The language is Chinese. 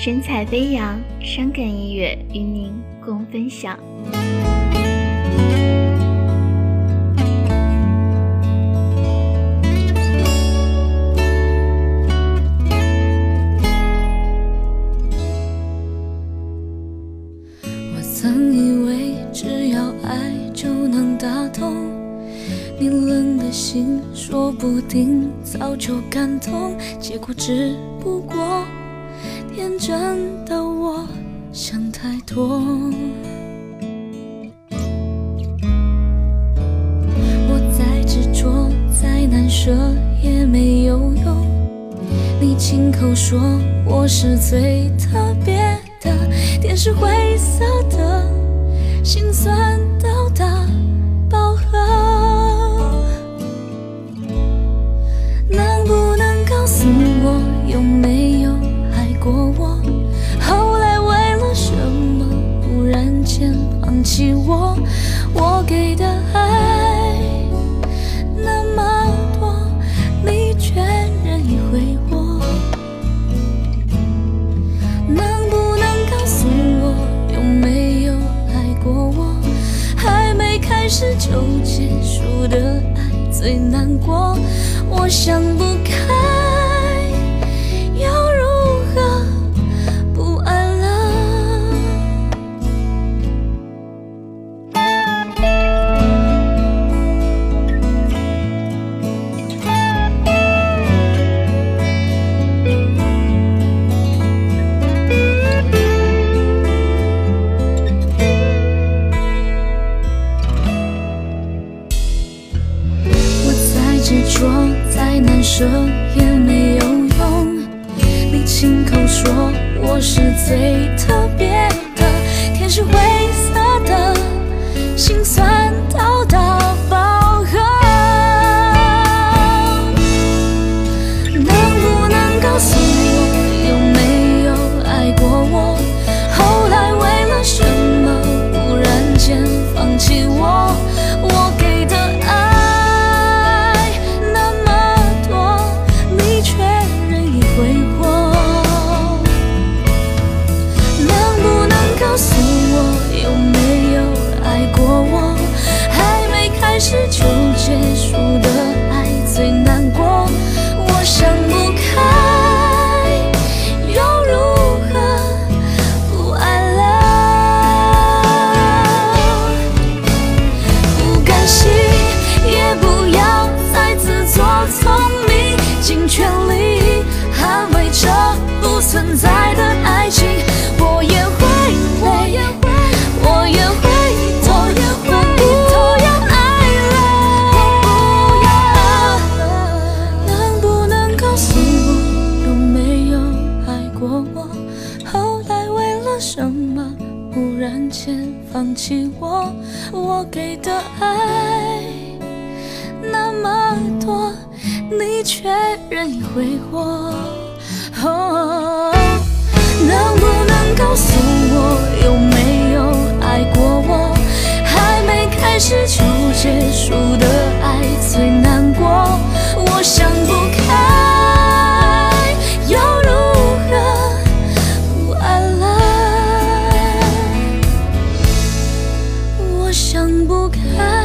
神采飞扬，伤感音乐与您共分享。我曾以为只要爱就能打动你冷的心，说不定早就感动，结果只不过真的我想太多。我再执着再难舍也没有用，你亲口说我是最特别的，天是灰色的，心酸到达我？我给的爱那么多，你却任意挥霍。能不能告诉我有没有爱过我？还没开始就结束的爱最难过，我想不开，说，再难舍也没有用。你亲口说我是最特别放弃我，我给的爱那么多，你却任意挥霍。哦。能不能告诉我有没？看。